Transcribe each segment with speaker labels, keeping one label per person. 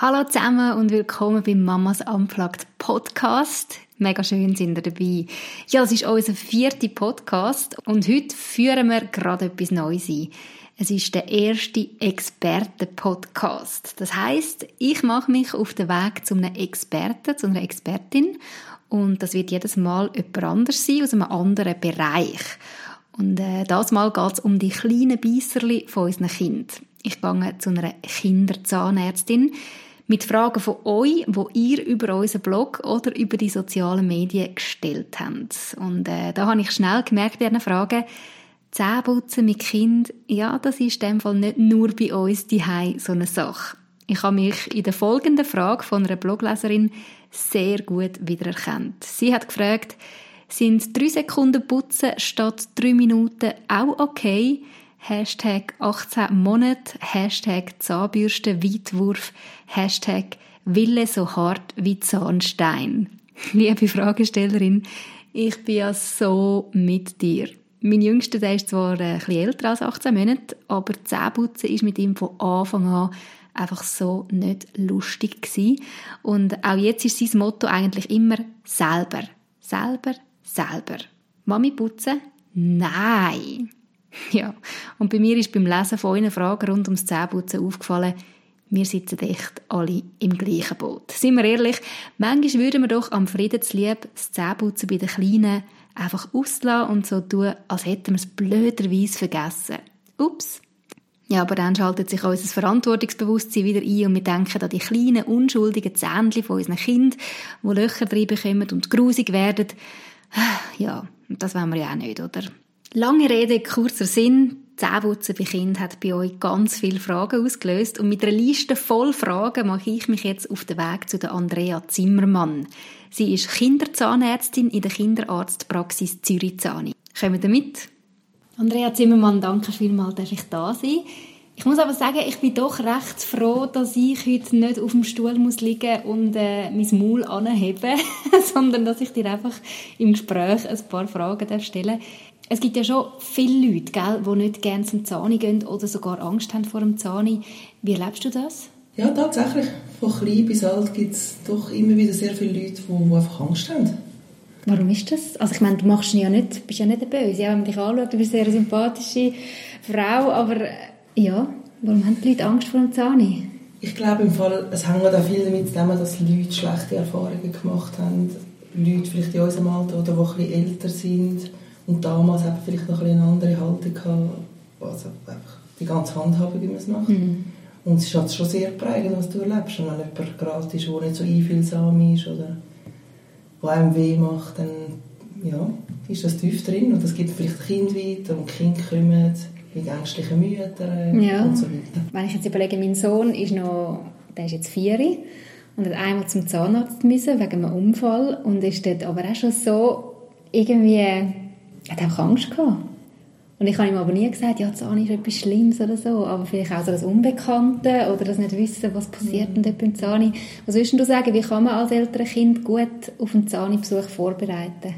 Speaker 1: Hallo zusammen und willkommen beim Mamas Unplugged Podcast. Mega schön sind ihr dabei. Ja, es ist unser vierter Podcast und heute führen wir gerade etwas Neues ein. Es ist der erste Experten-Podcast. Das heißt, ich mache mich auf den Weg zu einem Experten, zu einer Expertin und das wird jedes Mal jemand anders sein, aus einem anderen Bereich. Und äh, das Mal geht es um die kleinen Beisserli von unseren Kindern. Ich gehe zu einer Kinderzahnärztin mit Fragen von euch, wo ihr über unseren Blog oder über die sozialen Medien gestellt habt. Und äh, da habe ich schnell gemerkt bei diesen Fragen, Zähneputzen mit Kind, ja, das ist in dem Fall nicht nur bei uns die so eine Sache. Ich habe mich in der folgenden Frage von einer Blogleserin sehr gut wiedererkannt. Sie hat gefragt, sind drei Sekunden putzen statt drei Minuten auch okay? Hashtag 18 Monate, Hashtag Zahnbürste Weitwurf, Hashtag Wille so hart wie Zahnstein. Liebe Fragestellerin, ich bin ja so mit dir. Mein Jüngster der ist zwar ein bisschen älter als 18 Monate, aber Zähneputzen ist mit ihm von Anfang an einfach so nicht lustig gewesen. Und auch jetzt ist sein Motto eigentlich immer selber, selber, selber. Mami putzen? Nein. Ja, und bei mir ist beim Lesen von euren Fragen rund ums Zähneputzen aufgefallen, wir sitzen echt alle im gleichen Boot. Seien wir ehrlich, manchmal würden wir doch am Friedenslieb das Zähneputzen bei den Kleinen einfach auslassen und so tun, als hätten wir es blöderweise vergessen. Ups. Ja, aber dann schaltet sich unser Verantwortungsbewusstsein wieder ein und wir denken an die kleinen, unschuldigen Zähnchen von unseren Kindern, die Löcher drin bekommen und grusig werden. Ja, das wollen wir ja auch nicht, oder? Lange Rede, kurzer Sinn. Zähneputzen bei Kind hat bei euch ganz viele Fragen ausgelöst und mit einer Liste voll Fragen mache ich mich jetzt auf den Weg zu Andrea Zimmermann. Sie ist Kinderzahnärztin in der Kinderarztpraxis Zürich-Zahni. Kommen wir mit? Andrea Zimmermann, danke vielmals, dass ich da sein ich muss aber sagen, ich bin doch recht froh, dass ich heute nicht auf dem Stuhl muss liegen und äh, mein Maul anheben, sondern dass ich dir einfach im Gespräch ein paar Fragen stellen darf. Es gibt ja schon viele Leute, gell, die nicht gerne zum Zahni gehen oder sogar Angst haben vor dem Zahni. Wie erlebst du das?
Speaker 2: Ja, tatsächlich. Von klein bis alt gibt es doch immer wieder sehr viele Leute, die, die einfach Angst haben.
Speaker 1: Warum ist das? Also ich meine, du machst ja nicht, bist ja nicht böse. Ja, wenn man dich anschaut, du bist eine sehr sympathische Frau, aber äh, ja, warum haben die Leute Angst vor dem Zahni?
Speaker 2: Ich glaube im Fall, es hängt auch viel damit zusammen, dass Leute schlechte Erfahrungen gemacht haben. Leute vielleicht in unserem Alter oder die ein bisschen älter sind und damals eben vielleicht noch eine andere Haltung gehabt, also einfach die ganze Handhabung, wie man es macht. Mhm. Und es ist halt schon sehr prägend, was du erlebst. Und wenn jemand gerade ist, der nicht so einfühlsam ist oder der einem weh macht, dann ja, ist das tief drin. Und es gibt vielleicht Kind weiter und Kinder kommen mit ängstlichen Müttern ja. und so weiter.
Speaker 1: Wenn ich jetzt überlege, mein Sohn ist noch, der ist jetzt vier und hat einmal zum Zahnarzt müssen wegen einem Unfall und ist dort aber auch schon so irgendwie hat einfach Angst gehabt. Und ich habe ihm aber nie gesagt, ja, Zahn ist etwas Schlimmes oder so, aber vielleicht auch so das Unbekannte oder das nicht wissen, was passiert mhm. denn beim Zahn. Was würdest du sagen, wie kann man als ältere Kind gut auf einen Zahnbesuch vorbereiten?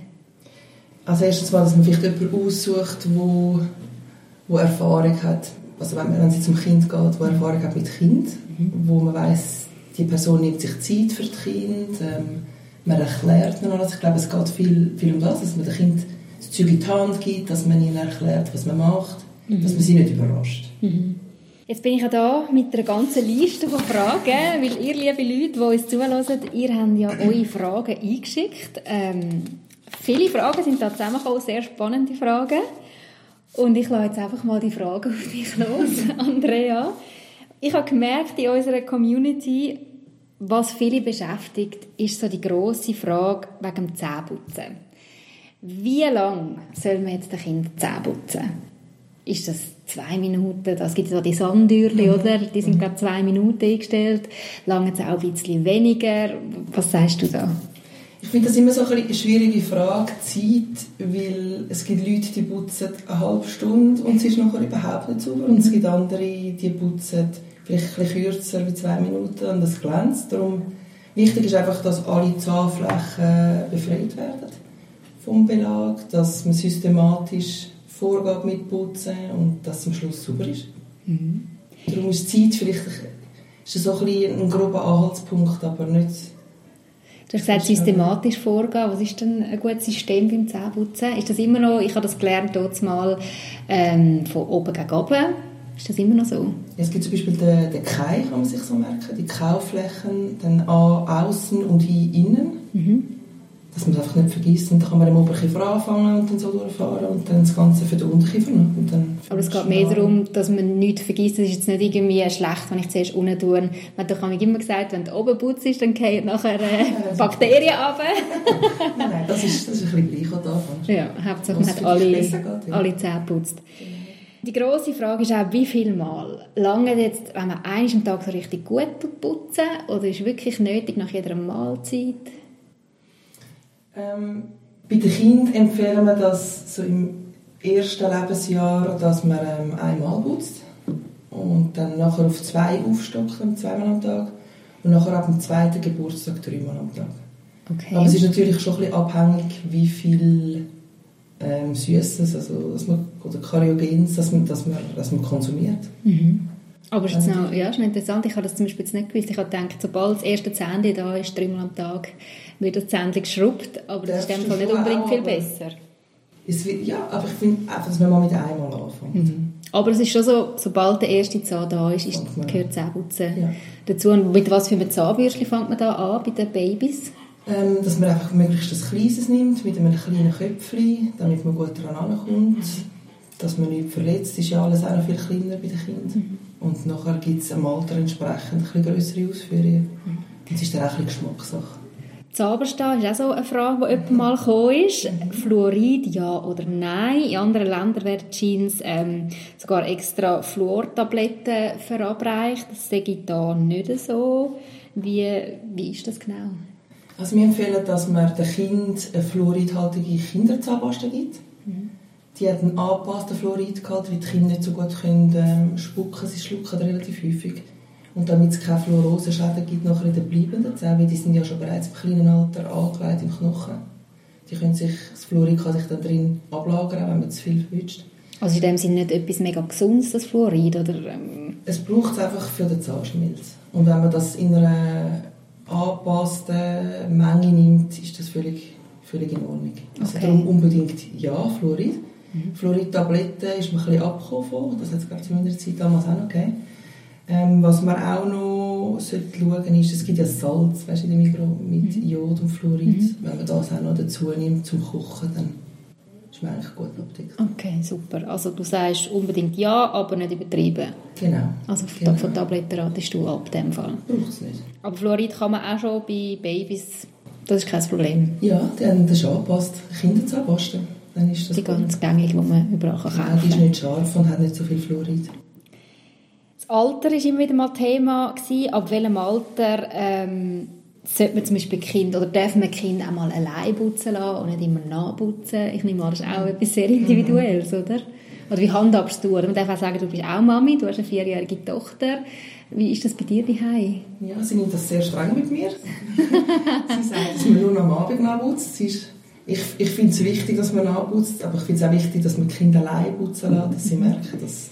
Speaker 2: Also erstens mal, dass man vielleicht jemanden aussucht, wo, wo Erfahrung hat, also wenn, wenn es zum Kind geht, wo Erfahrung hat mit Kind, mhm. wo man weiß, die Person nimmt sich Zeit für das Kind, ähm, man erklärt man alles. Ich glaube, es geht viel, viel um das, dass man dem Kind Zeug in die Hand gibt, dass man ihnen erklärt, was man macht, mhm. dass man sie nicht überrascht. Mhm.
Speaker 1: Jetzt bin ich ja da mit einer ganzen Liste von Fragen, weil ihr, liebe Leute, die uns zuhören, ihr habt ja eure Fragen eingeschickt. Ähm, viele Fragen sind da zusammengekommen, sehr spannende Fragen. Und ich lasse jetzt einfach mal die Fragen auf dich los, Andrea. Ich habe gemerkt in unserer Community, was viele beschäftigt, ist so die grosse Frage wegen dem Zähneputzen. Wie lange soll man jetzt den Kind Zähne putzen? Ist das zwei Minuten? Das gibt ja die Sandürli, mhm. oder? Die sind gerade zwei Minuten eingestellt. Lange es auch ein bisschen weniger. Was sagst du da?
Speaker 2: Ich finde das immer so eine schwierige Frage, Zeit, weil es gibt Leute, die putzen eine halbe Stunde und es ist nachher überhaupt nicht sauber. Und es gibt andere, die putzen vielleicht ein bisschen kürzer, wie zwei Minuten und das glänzt. Darum wichtig ist einfach, dass alle Zahnflächen befreit werden vom Belag, dass man systematisch vorgeht mit Putzen und dass es am Schluss sauber ist. Mhm. Darum ist die Zeit vielleicht ist so ein, bisschen ein grober Anhaltspunkt, aber nicht...
Speaker 1: Du hast gesagt, systematisch vorgehen. Was ist denn ein gutes System beim Zähneputzen? Ist das immer noch, ich habe das gelernt, dort mal ähm, von oben gegen oben. Ist das immer noch so?
Speaker 2: Es gibt zum Beispiel den, den Kai, kann man sich so merken, die Kauflächen, dann an außen und hin innen. Mhm dass man es einfach nicht vergisst. Und dann kann man im Oberkiefer anfangen und dann so durchfahren und dann das Ganze für den Unterkiefer. Und dann
Speaker 1: Aber es geht mehr darum, dass man nichts vergisst. Es ist jetzt nicht irgendwie schlecht, wenn ich zuerst unten tue. Man hat doch immer gesagt, wenn du oben putzt, dann gehen nachher äh, Bakterien runter.
Speaker 2: nein, nein, das ist, das ist ein bisschen gleich da.
Speaker 1: Ja, Hauptsache man hat alle, geht, ja. alle Zähne geputzt. Die grosse Frage ist auch, wie viel Mal lange jetzt, wenn man einmal am Tag so richtig gut putzen oder ist es wirklich nötig nach jeder Mahlzeit?
Speaker 2: Ähm, bei den Kindern empfehlen wir das so im ersten Lebensjahr, dass man ähm, einmal putzt und dann nachher auf zwei aufstockt, zweimal am Tag und nachher ab dem zweiten Geburtstag dreimal am Tag. Okay. Aber es ist natürlich schon ein bisschen abhängig, wie viel ähm, Süßes also, dass man, oder Kariogens, dass man, dass man, dass man konsumiert.
Speaker 1: Mhm. Aber ist noch, ja, ist interessant. Ich habe das zum Beispiel jetzt nicht gewusst. Ich habe gedacht, sobald das erste Zähnchen da ist, dreimal am Tag, wird das Zähnchen geschrubbt. Aber das, das ist in dem Fall nicht unbedingt viel besser.
Speaker 2: Wird, ja, aber ich finde einfach, dass man mal mit einmal anfängt. Mhm.
Speaker 1: Aber es ist schon so, sobald der erste Zahn da ist, ist gehört Zähneputzen ja. dazu. Und mit was für einem Zahnbürstchen fängt man da an bei den Babys?
Speaker 2: Ähm, dass man einfach möglichst ein kleines nimmt, mit einem kleinen Köpfchen, damit man gut daran ankommt. Mhm. Dass man nicht verletzt, ist ja alles auch noch viel kleiner bei den Kindern. Mhm. Und nachher gibt es am Alter entsprechend ein größere Ausführungen. Mhm. Es ist dann auch ein Geschmackssache.
Speaker 1: Zauberstein ist auch so eine Frage, die jemand mal gekommen ist. Fluorid, ja oder nein? In anderen Ländern werden Jeans ähm, sogar extra Fluortabletten verabreicht. Das sehe ich da nicht so. Wie, wie ist das genau?
Speaker 2: Also wir empfehlen, dass man dem Kind eine fluoridhaltige Kinderzahnpasta gibt. Die hat einen angepassten Fluoridgehalt, weil die Kinder nicht so gut können, ähm, spucken Sie schlucken relativ häufig. Und damit es keine Fluoroseschäden gibt nachher in den bleibenden Zähnen, weil die sind ja schon bereits im kleinen Alter angelegt im Knochen. Die können sich, das Fluorid kann sich dann drin ablagern, wenn man zu viel wünscht.
Speaker 1: Also in dem Sinne nicht etwas mega Gesundes, das Fluorid? Oder, ähm...
Speaker 2: Es braucht es einfach für den Zahnschmelz. Und wenn man das in einer angepassten Menge nimmt, ist das völlig, völlig in Ordnung. Also okay. darum unbedingt ja, Fluorid. Mhm. Fluorid-Tabletten ist man ein bisschen abgekommen von. Das hat es, glaube ich, zu meiner Zeit damals auch noch gegeben. Ähm, was man auch noch sollte schauen ist, es gibt ja Salz weißt, in dem Mikro mit mhm. Jod und Fluorid. Mhm. Wenn man das auch noch dazu nimmt zum Kochen, dann ist man eigentlich gut abgedeckt.
Speaker 1: Okay, super. Also du sagst unbedingt ja, aber nicht übertrieben.
Speaker 2: Genau.
Speaker 1: Also
Speaker 2: genau.
Speaker 1: von Tabletten ratest du ab dem Fall.
Speaker 2: Braucht es nicht.
Speaker 1: Aber Fluorid kann man auch schon bei Babys, das ist kein Problem.
Speaker 2: Ja, die haben das angepasst. Kinderzahnpasta. Dann ist das
Speaker 1: die ganz gängig, die man überall kaufen kann.
Speaker 2: Die ist nicht scharf und hat nicht so viel Fluorid.
Speaker 1: Das Alter war immer wieder mal Thema. Gewesen. Ab welchem Alter ähm, sollte man zum Beispiel Kind oder darf man Kind auch mal allein putzen lassen und nicht immer nachputzen? Ich nehme an, das ist auch etwas sehr Individuelles, mhm. oder? Oder wie handhabst du? Oder man darf auch sagen, du bist auch Mami, du hast eine vierjährige Tochter. Wie ist das bei dir daheim?
Speaker 2: Ja, sie nimmt das sehr streng mit mir. sie sagt, dass man nur am Abend nachputzt. Ich ich finde es wichtig, dass man nachputzt, aber ich finde es auch wichtig, dass man die Kinder allein putzen lässt, dass sie merken, dass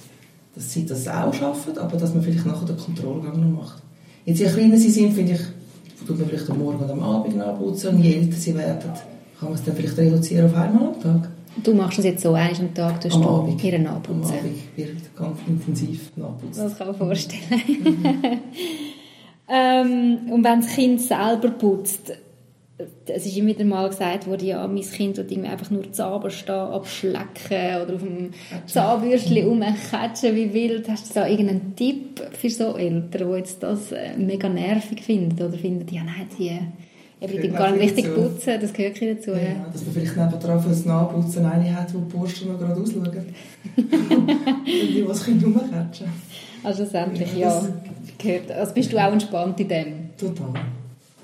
Speaker 2: dass sie das auch schaffen, aber dass man vielleicht nachher den Kontrollgang noch macht. Jetzt, je kleiner sie sind, finde ich, tut man vielleicht am Morgen oder am Abend nachputzen und je älter sie werden, kann man es dann vielleicht reduzieren auf einmal am Tag.
Speaker 1: Du machst das jetzt so, einmal am Tag tust
Speaker 2: am
Speaker 1: du
Speaker 2: Abend.
Speaker 1: ihren nachputzen?
Speaker 2: Am Abend wird ganz intensiv nachputzen.
Speaker 1: Das kann man vorstellen. Mhm. ähm, und wenn das Kind selber putzt, es ist immer wieder mal gesagt worden, ja, mein Kind wird irgendwie einfach nur Zahnpasta abschlecken oder auf dem Zahnbürstchen rumkatschen wie wild. Hast du da irgendeinen Tipp für so Eltern, die jetzt das äh, mega nervig finden oder finden, ja nein, die eben die gar nicht richtig dazu. putzen, das gehört nicht dazu. Ja,
Speaker 2: ja. Dass man vielleicht nebenan für das Nachputzen eine hat, wo die Borsten noch gerade ausschauen. und die, das Kind rumkatschen.
Speaker 1: Also schlussendlich, ja. ja. Gehört. Also bist du auch entspannt in dem?
Speaker 2: Total.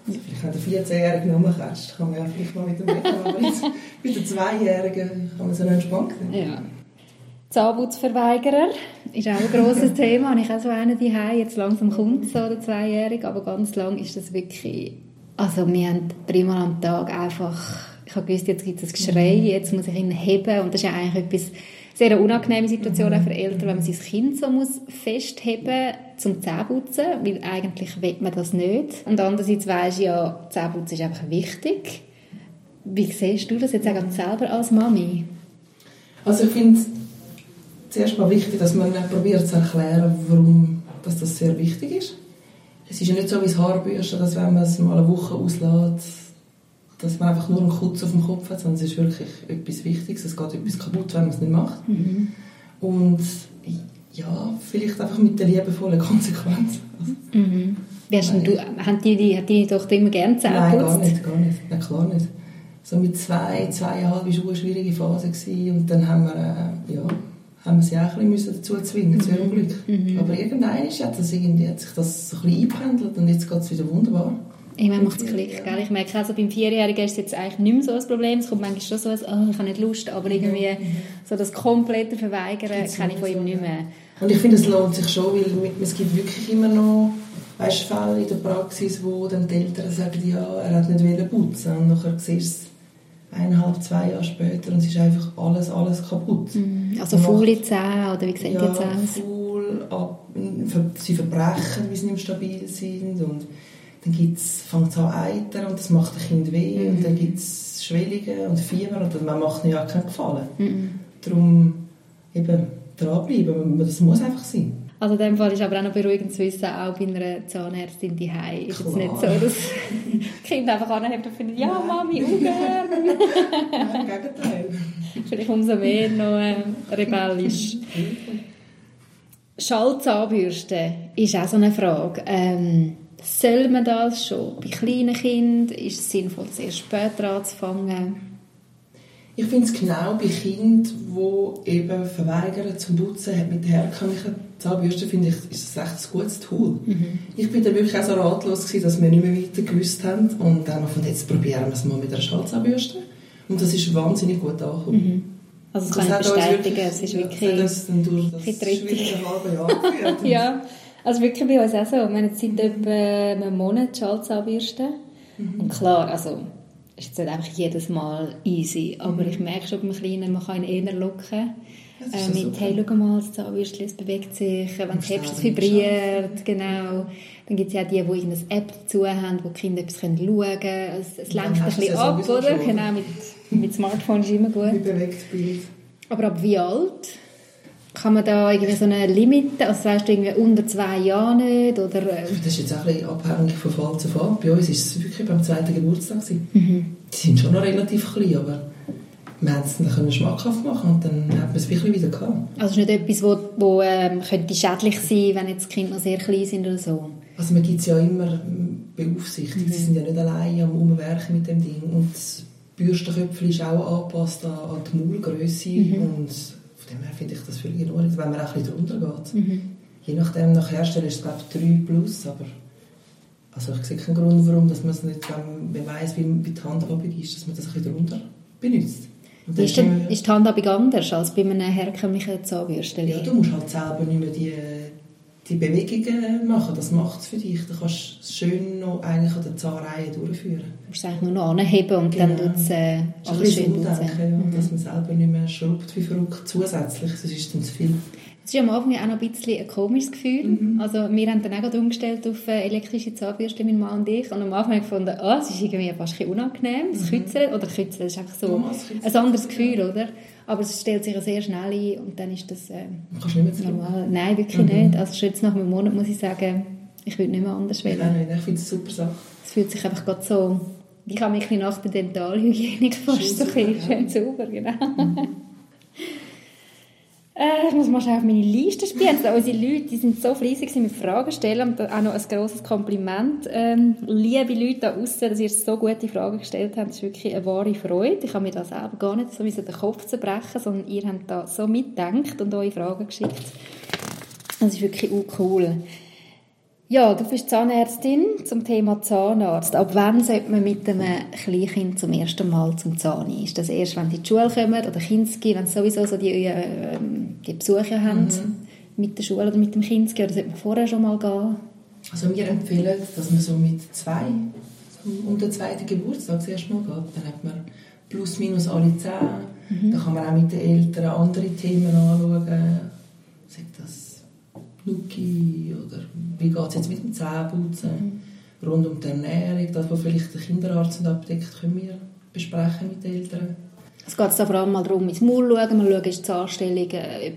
Speaker 2: Also vielleicht wenn der 14-Jährige rumkratzt, kann man ja vielleicht mal mit dem jetzt bei den Zweijährigen kann man so entspannt
Speaker 1: nehmen. Ja. Zahnputzverweigerer ist auch ein grosses Thema. Habe ich auch so einen daheim. Jetzt langsam kommt so der Zweijährige, aber ganz lang ist das wirklich... Also wir haben dreimal am Tag einfach... Ich habe gewusst, jetzt gibt es ein Geschrei, mhm. jetzt muss ich ihn heben und das ist ja eigentlich etwas sehr unangenehme Situation auch für Eltern, wenn man sein Kind so muss festheben zum Zähneputzen, weil eigentlich will man das nicht. Und andererseits weisst ja, Zähneputzen ist einfach wichtig. Wie siehst du das jetzt auch selber als Mami?
Speaker 2: Also ich finde es zuerst mal wichtig, dass man probiert zu erklären, warum dass das sehr wichtig ist. Es ist ja nicht so wie das Haarbürsten, dass wenn man es mal eine Woche auslässt, dass man einfach nur einen Kutz auf dem Kopf hat, sondern es ist wirklich etwas Wichtiges. Es geht etwas kaputt, wenn man es nicht macht. Mhm. Und ja, vielleicht einfach mit der liebevollen Konsequenz.
Speaker 1: Mhm. Du, hat die, hat die Tochter immer gerne Zähne
Speaker 2: Nein, gar nicht, gar nicht. Nein, klar nicht. So mit zwei, zweieinhalb war eine schwierige Phase gewesen, und dann haben wir, äh, ja, haben wir sie auch ein bisschen dazu zwingen, mhm. zu ihrem Glück. Mhm. Aber irgendwann hat, das irgendwie, hat sich das so ein bisschen eingependelt und jetzt geht es wieder wunderbar.
Speaker 1: Irgendwann macht es Klick, gell? Ich merke also beim Vierjährigen ist es jetzt eigentlich nicht mehr so ein Problem. Es kommt manchmal schon so ein, oh, ich habe nicht Lust, aber irgendwie so das komplette Verweigern kenne ich von ihm nicht mehr.
Speaker 2: Und ich finde, es lohnt sich schon, weil es gibt wirklich immer noch weißt, Fälle in der Praxis, wo dann die Eltern sagen, ja, er hat nicht putzen und nachher siehst du es eineinhalb, zwei Jahre später und es ist einfach alles, alles kaputt.
Speaker 1: Mhm. Also faule Zähne, oder wie sehen ja, die Zähne aus?
Speaker 2: faul, ab, sie verbrechen, weil sie nicht stabil sind und dann fängt es an eitern und das macht dem Kind weh mhm. und dann gibt es Schwellungen und Fieber und man macht ihnen ja keinen Gefallen. Mhm. Darum eben dranbleiben, das muss einfach sein.
Speaker 1: Also in dem Fall ist aber auch noch beruhigend zu wissen, auch bei einer Zahnärztin die ist es nicht so, dass das Kind einfach anhebt und findet, ja Mami, ungern.
Speaker 2: Nein, im Gegenteil.
Speaker 1: Vielleicht umso mehr noch äh, rebellisch. Schallzahnbürste ist auch so eine Frage. Ähm, soll man das schon bei kleinen Kindern? Ist es sinnvoll, sehr spät anzufangen?
Speaker 2: Ich finde es genau bei Kindern, die eben verweigern zum Putzen mit der herkömmlichen Zahnbürste, finde ich, ist das echt ein gutes Tool. Mhm. Ich bin dann wirklich auch so ratlos gewesen, dass wir nicht mehr weiter gewusst haben und dann haben wir von jetzt probieren wir es mal mit einer Schallzahnbürste. Und das ist wahnsinnig gut angekommen. Mhm.
Speaker 1: Also das kann ich bestätigen, es ist wirklich
Speaker 2: das dann durch das schwierige halbe Jahr geführt.
Speaker 1: ja. Also wirklich bei uns auch so. Wir haben jetzt seit etwa einem Monat Schalzahnbürste. Mhm. Und klar, also ist jetzt nicht einfach jedes Mal easy, aber mhm. ich merke schon beim Kleinen, man kann ihn eher locken. Äh, mit, super. hey, schau mal, das Zahnbürstchen, es bewegt sich, wenn du hebst, es vibriert, genau. Dann gibt es ja die, die eine App dazu haben, wo die Kinder etwas schauen können. Es, es lenkt ein bisschen ab, oder? Schon. Genau, mit, mit Smartphone ist immer gut.
Speaker 2: Wie bewegt Bild.
Speaker 1: Aber ab wie alt? Kann man da irgendwie so eine Limite, also weißt du, irgendwie unter zwei Jahren nicht, oder? Äh?
Speaker 2: Das ist jetzt auch ein bisschen abhängig von Fall zu Fall. Bei uns war es wirklich beim zweiten Geburtstag. Mhm. Die sind schon noch relativ klein, aber wir haben es dann schmackhaft machen und dann hat man es wirklich wieder gehabt.
Speaker 1: Also es ist nicht etwas, wo, wo ähm, könnte schädlich sein wenn jetzt die Kinder noch sehr klein sind oder so?
Speaker 2: Also man gibt es ja immer beaufsichtigt. Mhm. Sie sind ja nicht alleine am Umwerken mit dem Ding. Und das Bürstenköpfchen ist auch angepasst an, an die Maulgröße mhm. und dem her finde ich das völlig in Ordnung, wenn man auch ein bisschen drunter geht. Mhm. Je nachdem, nach Hersteller ist es glaube ich 3 plus, aber also ich sehe keinen Grund, warum dass man es nicht, wenn man weiss, wie, wie die Handhabung ist, dass man das ein bisschen drunter benutzt.
Speaker 1: Ist, denn, ist die Handhabung anders als bei einem herkömmlichen Zahnbürsten?
Speaker 2: Ja, du musst halt selber nicht mehr die, die Bewegungen machen, das macht es für dich. Du kannst es schön noch eigentlich an der Zahnreihe durchführen.
Speaker 1: Du musst es eigentlich nur noch anheben und genau. dann tut es äh,
Speaker 2: alles schön umdenken, ja, mhm. dass man selber nicht mehr schrubbt wie verrückt zusätzlich, das ist dann zu viel.
Speaker 1: Das ist am Anfang auch noch ein bisschen ein komisches Gefühl. Mhm. Also wir haben dann auch umgestellt auf äh, elektrische Zahnbürste, mein Mann und ich. Und am Anfang gefunden, oh, es ist irgendwie fast ein unangenehm, das mhm. Kützeln. Oder Kützeln ist einfach so ein anderes Gefühl, oder? Aber es stellt sich sehr schnell ein und dann ist das äh,
Speaker 2: normal.
Speaker 1: Nein, wirklich mhm. nicht. Also schon jetzt nach einem Monat muss ich sagen, ich würde nicht mehr anders wählen.
Speaker 2: Nein, nein, ich finde es super Sache.
Speaker 1: Es fühlt sich einfach gerade so... Ich habe mich nach der Dentalhygiene fast so ein bisschen schön sauber, genau. Mhm. Äh, ich muss mal schnell auf meine Liste spielen. Also unsere Leute die sind so fleissig mit Fragen stellen und auch noch ein grosses Kompliment. Ähm, liebe Leute da außen, dass ihr so gute Fragen gestellt habt, das ist wirklich eine wahre Freude. Ich habe mir da selber gar nicht so den Kopf zerbrechen, sondern ihr habt da so mitgedacht und eure Fragen geschickt. Das ist wirklich auch cool. Ja, du bist Zahnärztin zum Thema Zahnarzt. Ab wann sollte man mit einem Kleinkind zum ersten Mal zum Zahn? Ist das erst, wenn sie in die Schule kommen oder Kinski, wenn sie sowieso so die, äh, die Besuche haben mhm. mit der Schule oder mit dem Kinski? Oder sollte man vorher schon mal gehen?
Speaker 2: Also wir empfehlen, dass man so mit zwei, um den zweiten Geburtstag zuerst mal geht. Dann hat man plus minus alle Zähne Mhm. Da kann man auch mit den Eltern andere Themen anschauen. Sagt das Nuki oder wie geht es jetzt mit dem Zähneputzen? Mhm. Rund um die Ernährung, das, was vielleicht der Kinderarzt nicht abdeckt, können wir besprechen mit den Eltern.
Speaker 1: Es geht da vor allem mal darum, ins Maul schauen, man schaut, ist die Zahnstellung äh,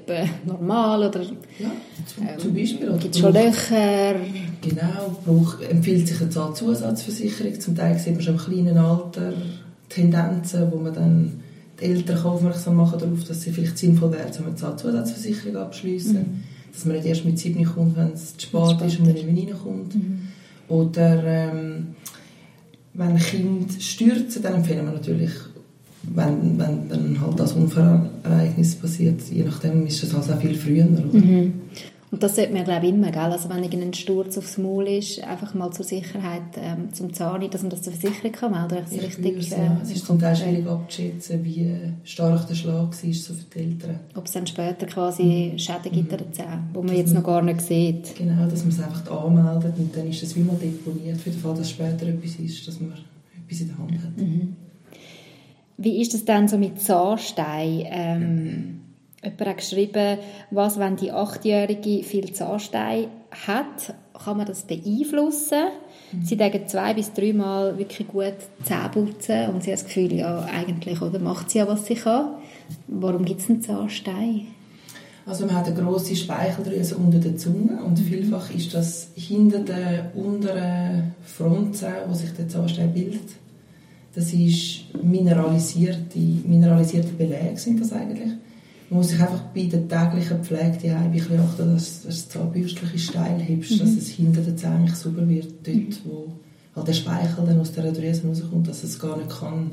Speaker 1: normal oder...
Speaker 2: Ja, zum, ähm, zum Beispiel.
Speaker 1: Gibt es schon Löcher?
Speaker 2: Genau, braucht, empfiehlt sich eine Zahnzusatzversicherung. Zum Teil sieht man schon im kleinen Alter Tendenzen, wo man dann die Eltern aufmerksam machen darauf, dass es vielleicht sinnvoll wäre, eine Zahnzusatzversicherung abzuschließen. Mhm. Dass man nicht erst mit sieben kommt, wenn es zu spät ist und man nicht mehr reinkommt. Mhm. Oder ähm, wenn Kinder stürzen, dann empfehlen wir natürlich wenn, wenn dann halt das Unfallereignis passiert, je nachdem ist das halt auch viel früher.
Speaker 1: Mhm. Und das sollte man, glaube ich, immer, gell? Also wenn ein Sturz aufs Maul ist, einfach mal zur Sicherheit ähm, zum Zahnarzt, dass man das zur Versicherung kann melden kann.
Speaker 2: Richtig, äh, es ist zum Teil schwierig abzuschätzen, wie stark der Schlag war so für die Eltern.
Speaker 1: Ob es dann später quasi mhm. Schäden gibt mhm. an den Zähnen, die man jetzt noch gar nicht sieht.
Speaker 2: Genau, dass man es einfach anmeldet und dann ist es wie mal deponiert, für den Fall, dass später etwas ist, dass man etwas in der Hand hat.
Speaker 1: Mhm. Wie ist es dann so mit Zahnstein? Ähm, jemand hat geschrieben, was, wenn die Achtjährige viel Zahnstein hat, kann man das beeinflussen? Mhm. Sie denken zwei bis dreimal wirklich gut Zähne putzen und sie hat das Gefühl, ja, eigentlich, oder macht sie ja, was sie kann. Warum gibt es einen Zahnstein?
Speaker 2: Also man hat eine grosse Speicheldrüse unter der Zunge und vielfach ist das hinter der unteren Frontzähne, wo sich der Zahnstein bildet, das ist mineralisierte, mineralisierte Belege sind das eigentlich. Man muss sich einfach bei der täglichen Pflege die ein bisschen achten, dass, das Zahnbürstchen steil hebst, mhm. dass es hinter den Zähnen sauber wird, dort mhm. wo halt der Speichel dann aus der Drüse rauskommt, dass es gar nicht kann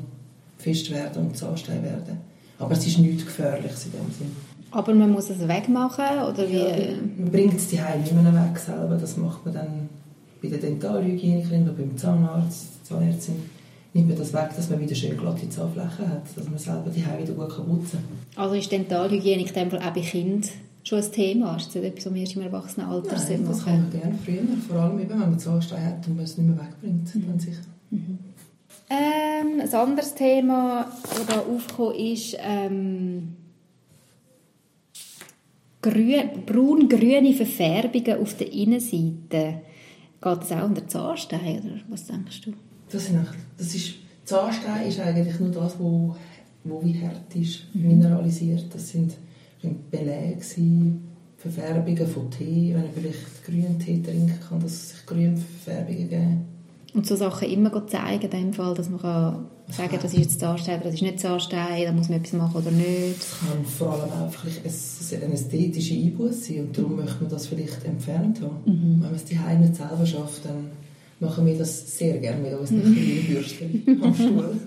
Speaker 2: fest werden und Zahnstein werden. Aber es ist nichts Gefährliches in dem Sinn.
Speaker 1: Aber man muss es wegmachen, oder wie? Ja,
Speaker 2: man bringt es die Heim nicht mehr weg selber. Das macht man dann bei der Dentalhygienikerin oder beim Zahnarzt, Zahnärztin nimmt man das weg, dass man wieder schön glatte Zahnflächen hat, dass man selber die Haare wieder gut putzen kann.
Speaker 1: Also ist Dentalhygiene in dem Fall auch bei Kindern schon ein Thema? Ist das etwas, was wir erst im Erwachsenenalter
Speaker 2: Nein, machen? das kann man gerne früher, vor allem eben, wenn man Zahnstein hat und man es nicht mehr wegbringt, mhm. dann sicher. Mhm.
Speaker 1: Ähm, ein anderes Thema, das da aufgekommen ist, ähm, braun-grüne Verfärbungen auf der Innenseite. Geht das auch unter Zahnstein, oder was denkst du?
Speaker 2: Das, das ist, Zahnstein ist eigentlich nur das, wo, wo wie hart ist, mhm. mineralisiert. Das sind Belege, Verfärbungen von Tee. Wenn ich vielleicht grünen Tee trinken kann, dass es sich grüne Verfärbungen geben.
Speaker 1: Und so Sachen immer zeigen, in dem Fall, dass man kann sagen kann, das ist jetzt Zahnstein, das ist nicht Zahnstein, da muss man etwas machen oder nicht.
Speaker 2: Das kann vor allem einfach eine ästhetische Einbuße sein und darum möchte man das vielleicht entfernt haben. Mhm. Wenn man es die nicht selber schafft, dann machen wir das sehr gerne mit unseren kleinen Bürsten am Stuhl.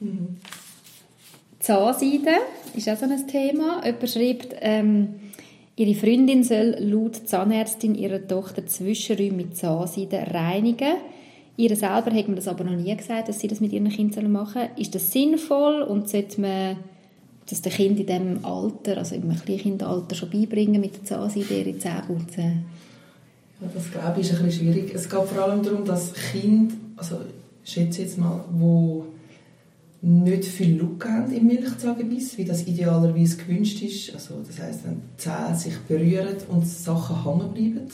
Speaker 1: mhm. Zahnseide ist auch so ein Thema. Jemand schreibt, ähm, ihre Freundin soll laut Zahnärztin ihrer Tochter Zwischenräume mit Zahnseide reinigen. Ihr selber hat mir das aber noch nie gesagt, dass sie das mit ihren Kindern machen sollen. Ist das sinnvoll und sollte man das den Kind in diesem Alter, also im Kleinkindalter schon beibringen, mit der Zahnseide ihre Zähne putzen?
Speaker 2: Ja, das glaube ich ist ein bisschen schwierig. Es geht vor allem darum, dass Kinder, also ich schätze jetzt mal, wo nicht viel Look haben im Milchzahngebiss, wie das idealerweise gewünscht ist. Also das heißt, wenn die Zähne sich berühren und Sachen hängen bleiben,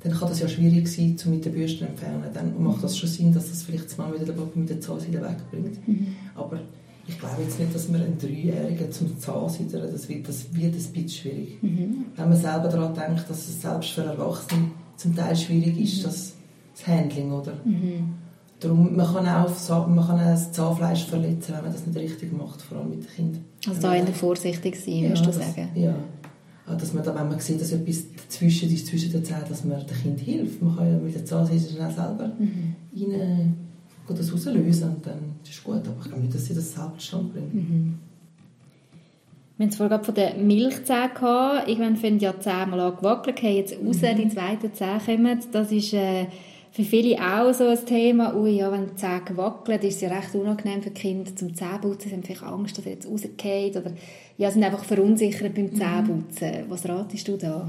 Speaker 2: dann kann das ja schwierig sein, um mit der Bürste zu entfernen. Dann macht das schon Sinn, dass das vielleicht mal wieder der Papi mit der Zahnseide wegbringt. Mhm. Aber ich glaube jetzt nicht, dass man einen Dreijährigen zum Zahnseidern, das wird, das wird ein bisschen schwierig. Mhm. Wenn man selber daran denkt, dass es selbst für Erwachsene zum Teil schwierig ist, mhm. das, das Handling, oder? Mhm. Darum, man kann auch man kann auch das Zahnfleisch verletzen, wenn man das nicht richtig macht, vor allem mit den Kindern.
Speaker 1: Also da eher vorsichtig sein, ja, würdest du sagen?
Speaker 2: Ja. Dass man da, wenn man sieht, dass etwas dazwischen ist, zwischen den Zähnen, dass man dem Kind hilft. Man kann ja mit der Zahnseide schnell selber mhm. rein, das rauslösen und dann ist es gut. Aber ich glaube nicht, dass sie das selber zustande bringt. Mhm.
Speaker 1: Wir haben es vorhin von den Milchzähnen gehabt. Irgendwann finden ja die Zähne mal angewackelt, gehen jetzt raus, mhm. die zweiten Zähne kommen. Das ist äh, für viele auch so ein Thema. Ui, ja, wenn die Zähne wackeln, ist es ja recht unangenehm für die Kinder zum Zähneputzen. Sie haben vielleicht Angst, dass er jetzt rausgeht oder ja, sind einfach verunsichert beim mhm. Zähneputzen. Mhm. Was ratest du da?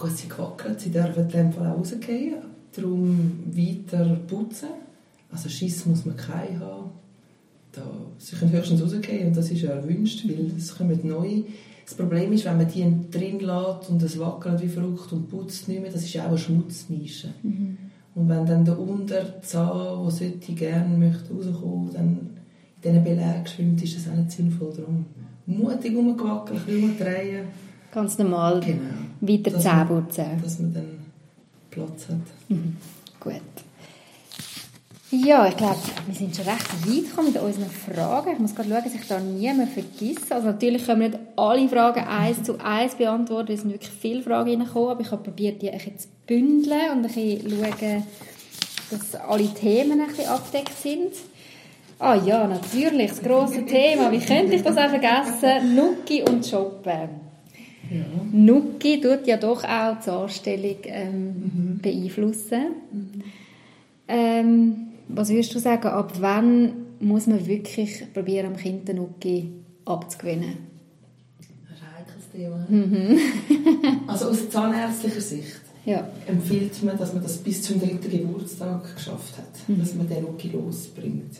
Speaker 2: Gut, sie gewackelt, sie dürfen in dem Fall auch rausgehen. Darum weiter putzen. Also Schiss muss man keinen haben da, sie können höchstens rausgehen und das ist ja erwünscht, weil es kommen neue. Das Problem ist, wenn man die drin lässt und es wackelt wie verrückt und putzt nicht mehr, das ist ja auch eine Schmutznische. Mhm. Und wenn dann der Unterzahn, der sollte gerne möchte rauskommen, dann in diesen Belag schwimmt, ist das auch nicht sinnvoll. Darum mutig rumgewackelt, ein bisschen umdrehen.
Speaker 1: Ganz normal
Speaker 2: Genau.
Speaker 1: weiter
Speaker 2: Dass. Dass man dann Platz hat.
Speaker 1: Mhm. Gut. Ja, ich glaube, wir sind schon recht weit gekommen mit unseren Fragen. Ich muss gerade schauen, dass ich da niemanden vergesse. Also natürlich können wir nicht alle Fragen eins zu eins beantworten. Es sind wirklich viele Fragen reingekommen, aber ich habe probiert, die ein bisschen zu bündeln und ein bisschen schauen, dass alle Themen ein bisschen abgedeckt sind. Ah ja, natürlich, das grosse Thema. Wie könnte ich das auch vergessen? Nuki und Shoppen.
Speaker 2: Ja.
Speaker 1: Nuki tut ja doch auch die Anstellung ähm, beeinflussen. Ähm, was würdest du sagen, ab wann muss man wirklich probieren, am Kind den Nuki abzugewinnen?
Speaker 2: Ein heikles Thema. also aus zahnärztlicher Sicht
Speaker 1: Ja.
Speaker 2: empfiehlt man, dass man das bis zum dritten Geburtstag geschafft hat,
Speaker 1: Mhm.
Speaker 2: dass man den Nuki losbringt.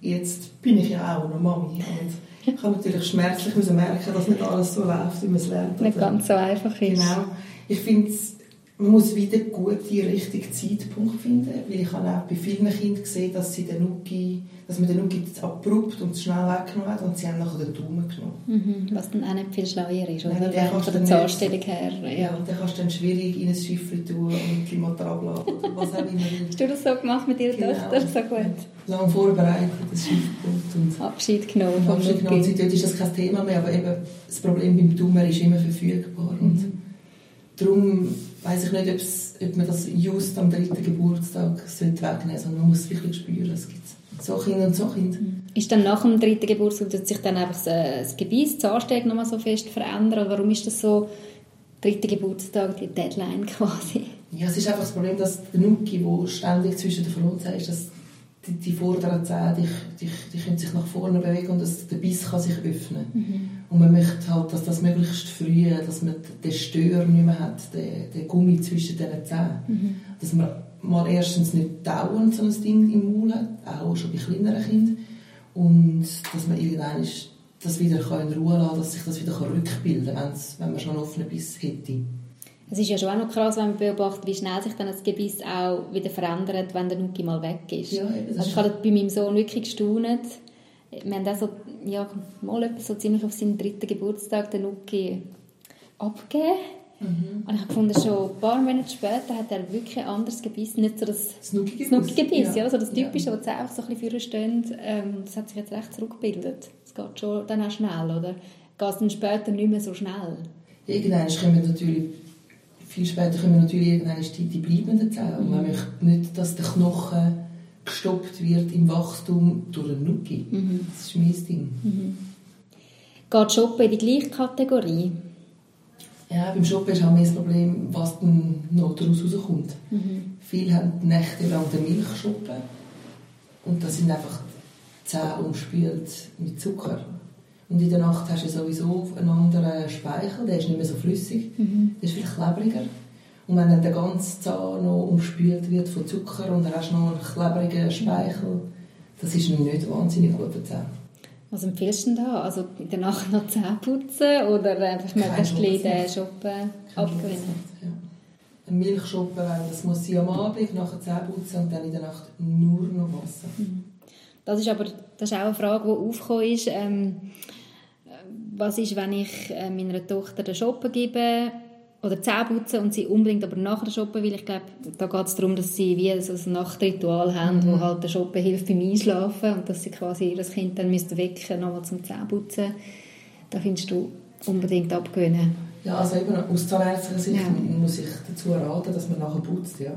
Speaker 2: Jetzt bin ich ja auch noch Mami und ich habe natürlich schmerzlich müssen merken, dass nicht alles so läuft, wie man es lernt.
Speaker 1: Nicht ganz so einfach ist.
Speaker 2: Genau. Ich finde, man muss wieder gut den richtigen Zeitpunkt finden, weil ich habe auch bei vielen Kindern gesehen, dass sie den Nuki, dass man den Nuki abrupt und schnell weggenommen hat und sie haben nachher den Daumen genommen.
Speaker 1: Mhm. Was dann auch nicht viel schlauer ist, oder?
Speaker 2: Nein,
Speaker 1: Von der Zahnstellung her.
Speaker 2: Ja,
Speaker 1: Ja.
Speaker 2: und dann kannst du dann schwierig in ein Schiffchen tun und Klimata abladen oder was auch immer.
Speaker 1: Hast du das so gemacht mit deiner
Speaker 2: Genau.
Speaker 1: Tochter? So gut.
Speaker 2: Lang vorbereitet, das Schiffpunkt und
Speaker 1: Abschied genommen vom
Speaker 2: Abschied genommen. Seitdem ist das kein Thema mehr, aber eben das Problem beim Tumor ist immer verfügbar und darum weiß ich nicht, ob's, ob man das just am dritten Geburtstag sollte wegnehmen sollte, sondern man muss es wirklich spüren. Es gibt so Kinder und so Kinder.
Speaker 1: Ist dann nach dem dritten Geburtstag, dass sich dann einfach das, das Gebiss, die Anstellung nochmal so fest verändern? Oder warum ist das so, dritter Geburtstag, die Deadline quasi?
Speaker 2: Ja, es ist einfach das Problem, dass der Nuki, der ständig zwischen den Fronten ist, dass die, die vorderen Zähne, die, die, die können sich nach vorne bewegen und das, der Biss kann sich öffnen. Und man möchte halt, dass das möglichst früh, dass man den Stör nicht mehr hat, den, den Gummi zwischen den Zähnen. Dass man mal erstens nicht dauernd so ein Ding im Maul hat, auch schon bei kleineren Kindern. Und dass man irgendwann das wieder in Ruhe lassen kann, dass sich das wieder rückbilden kann, wenn man schon einen offenen Biss hätte.
Speaker 1: Es ist ja schon auch noch krass, wenn man beobachtet, wie schnell sich dann das Gebiss auch wieder verändert, wenn der Nuki mal weg ist.
Speaker 2: Ja, das
Speaker 1: also ich habe bei meinem Sohn wirklich gestaunt. Wir haben auch so, ja, mal so ziemlich auf seinen dritten Geburtstag den Nuki abgegeben.
Speaker 2: Mhm.
Speaker 1: Und ich habe gefunden, schon ein paar Monate später hat er wirklich ein anderes Gebiss. Nicht so das
Speaker 2: das Nuki-Gebiss,
Speaker 1: ja. also das
Speaker 2: Ja.
Speaker 1: Typische, wo die einfach so ein bisschen vorne stehen, ähm, das hat sich jetzt recht zurückgebildet. Es geht schon dann auch schnell, oder? Geht es dann später nicht mehr so schnell?
Speaker 2: Irgendwann kommen natürlich, viel später kommen natürlich irgendwann die, die bleibenden Zähne. Und man möchte nicht, dass der Knochen gestoppt wird im Wachstum durch einen Nuki. Das ist mein Ding.
Speaker 1: Geht Shoppen in die gleiche Kategorie?
Speaker 2: Ja, beim Shoppen ist auch mehr das Problem, was dann noch daraus rauskommt. Viele haben nächtelang den Milchschuppen und das sind einfach die Zähne umspült mit Zucker. Und in der Nacht hast du sowieso einen anderen Speichel, der ist nicht mehr so flüssig, der ist viel klebriger. Und wenn dann der ganze Zahn noch umspült wird von Zucker und dann hast du noch einen klebrigen Speichel, das ist nicht wahnsinnig gut für die Zähne.
Speaker 1: Was empfiehlst du denn da? Also in der Nacht noch Zähne putzen oder einfach möglichst den
Speaker 2: Schutz.
Speaker 1: Shoppen abgewinnen?
Speaker 2: Ja. Ein Milchschuppen, weil das muss sie am Abend nachher Zähne putzen und dann in der Nacht nur noch Wasser.
Speaker 1: Das ist aber das ist auch eine Frage, die aufgekommen ist. Ähm, was ist, wenn ich äh, meiner Tochter den Shoppen gebe oder Zähne putze und sie unbedingt aber nachher den Shoppen will? Ich glaube, da geht es darum, dass sie wie so ein Nachtritual haben, wo halt der Shoppen hilft beim Einschlafen und dass sie quasi das Kind dann müsste wecken nochmal zum Zähneputzen. Da findest du unbedingt abgewöhnen.
Speaker 2: Ja, also eben aus zahnärztlicher Sicht
Speaker 1: Ja.
Speaker 2: muss ich dazu raten, dass man nachher putzt. Ja.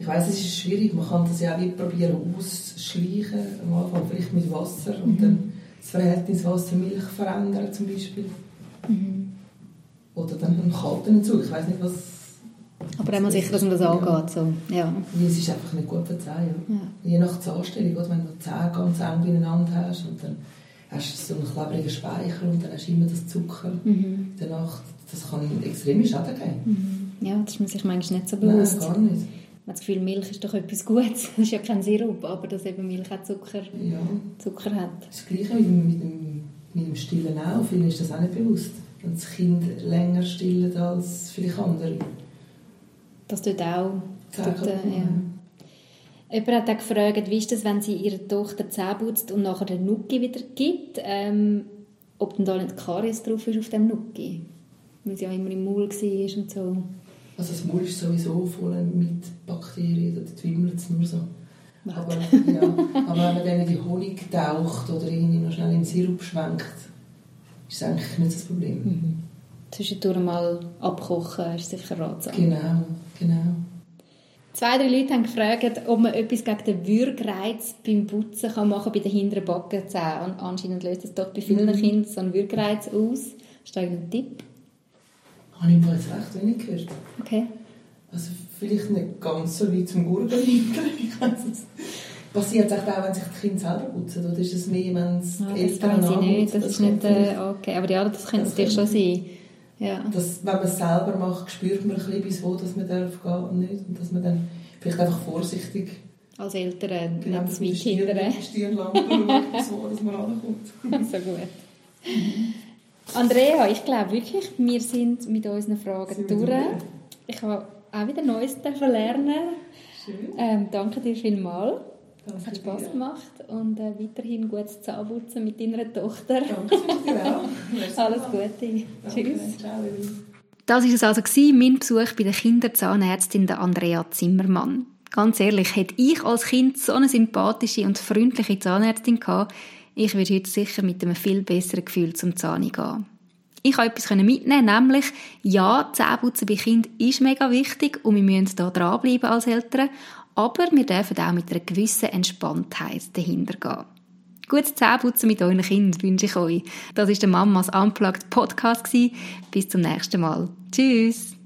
Speaker 2: Ich weiß, es ist schwierig, man kann das ja auch wie probieren ausschleichen, am Anfang vielleicht mit Wasser und dann das Verhältnis Wasser-Milch verändern zum Beispiel. Oder dann einen kalten Entzug, ich weiß nicht was...
Speaker 1: Aber einmal sicher, dass man das angeht. So. Ja.
Speaker 2: Es ist einfach nicht gut für die Zähne. Ja. Je nach Zahnstellung, oder? wenn du die Zähne ganz eng beieinander hast und dann hast du so einen klebrigen Speichel und dann hast du immer das Zucker danach. Das kann extreme Schäden geben.
Speaker 1: Ja, das ist man sich manchmal nicht so
Speaker 2: Nein,
Speaker 1: bewusst.
Speaker 2: gar nicht.
Speaker 1: Man hat das Gefühl, Milch ist doch etwas Gutes. Das ist ja kein Sirup, aber dass eben Milch auch Zucker,
Speaker 2: Ja.
Speaker 1: Zucker hat.
Speaker 2: Das Gleiche mit dem, mit dem, mit dem Stillen auch. Vielen ist das auch nicht bewusst. Wenn das Kind länger stillt als vielleicht andere.
Speaker 1: Das tut auch...
Speaker 2: Zähne
Speaker 1: Tut, äh, ja. Jemand hat auch gefragt, wie ist das, wenn sie ihrer Tochter Zähne putzt und nachher den Nuki wieder gibt, ähm, ob denn da nicht Karies drauf ist auf dem Nuki? Weil sie ja immer im Maul war und so.
Speaker 2: Also das Maul ist sowieso voll mit Bakterien, dort wimmelt es nur so. Aber, ja, aber wenn man dann in die Honig taucht oder irgendwie noch schnell in den Sirup schwenkt, ist das eigentlich nicht das Problem.
Speaker 1: Mhm. Zwischendurch mal abkochen ist sicher ratsam.
Speaker 2: Genau, genau.
Speaker 1: Zwei, drei Leute haben gefragt, ob man etwas gegen den Würgreiz beim Putzen kann machen bei den hinteren Backenzähnen. An- Anscheinend löst das doch bei vielen
Speaker 2: Mhm.
Speaker 1: Kindern so einen Würgreiz aus. Ist da irgendein Tipp?
Speaker 2: Habe ich jetzt recht wenig gehört.
Speaker 1: Okay.
Speaker 2: Also vielleicht nicht ganz so weit zum Gurgeln es. Passiert es auch, wenn sich die Kinder selber putzen? Oder ist es mehr, wenn es
Speaker 1: Ah,
Speaker 2: die
Speaker 1: das
Speaker 2: Eltern
Speaker 1: weiß ich nicht.
Speaker 2: nachputzen?
Speaker 1: Das ist nicht äh, okay. Aber ja, das könnte
Speaker 2: Das
Speaker 1: natürlich schon sein. Ja.
Speaker 2: dass, wenn man es selber macht, spürt man ein bisschen, bis wo dass man darf gehen und nicht. Und dass man dann vielleicht einfach vorsichtig
Speaker 1: Als Eltern
Speaker 2: genau,
Speaker 1: nicht zu
Speaker 2: mit
Speaker 1: weit
Speaker 2: der Stirn, Stirnlampe schaut, bis wo dass man rankommt.
Speaker 1: so gut. Andrea, ich glaube wirklich, wir sind mit unseren Fragen
Speaker 2: Sind
Speaker 1: durch.
Speaker 2: durch?
Speaker 1: Ich habe auch wieder Neues lernen.
Speaker 2: Schön.
Speaker 1: Ähm, danke dir vielmals. Es hat
Speaker 2: dir.
Speaker 1: Spass gemacht und äh, weiterhin gutes Zahnputzen mit deiner Tochter.
Speaker 2: Danke dir auch.
Speaker 1: Alles. Gute.
Speaker 2: Danke.
Speaker 1: Tschüss.
Speaker 2: Ciao.
Speaker 1: Das war es also, gewesen, mein Besuch bei der Kinderzahnärztin der Andrea Zimmermann. Ganz ehrlich, hätte ich als Kind so eine sympathische und freundliche Zahnärztin gehabt, ich würde heute sicher mit einem viel besseren Gefühl zum Zahn gehen. Ich konnte etwas mitnehmen, nämlich, ja, Zähneputzen bei Kind ist mega wichtig und wir müssen da dranbleiben als Eltern, aber wir dürfen auch mit einer gewissen Entspanntheit dahinter gehen. Gutes Zähneputzen mit euren Kindern wünsche ich euch. Das war der Mamas Unplugged Podcast. Bis zum nächsten Mal. Tschüss!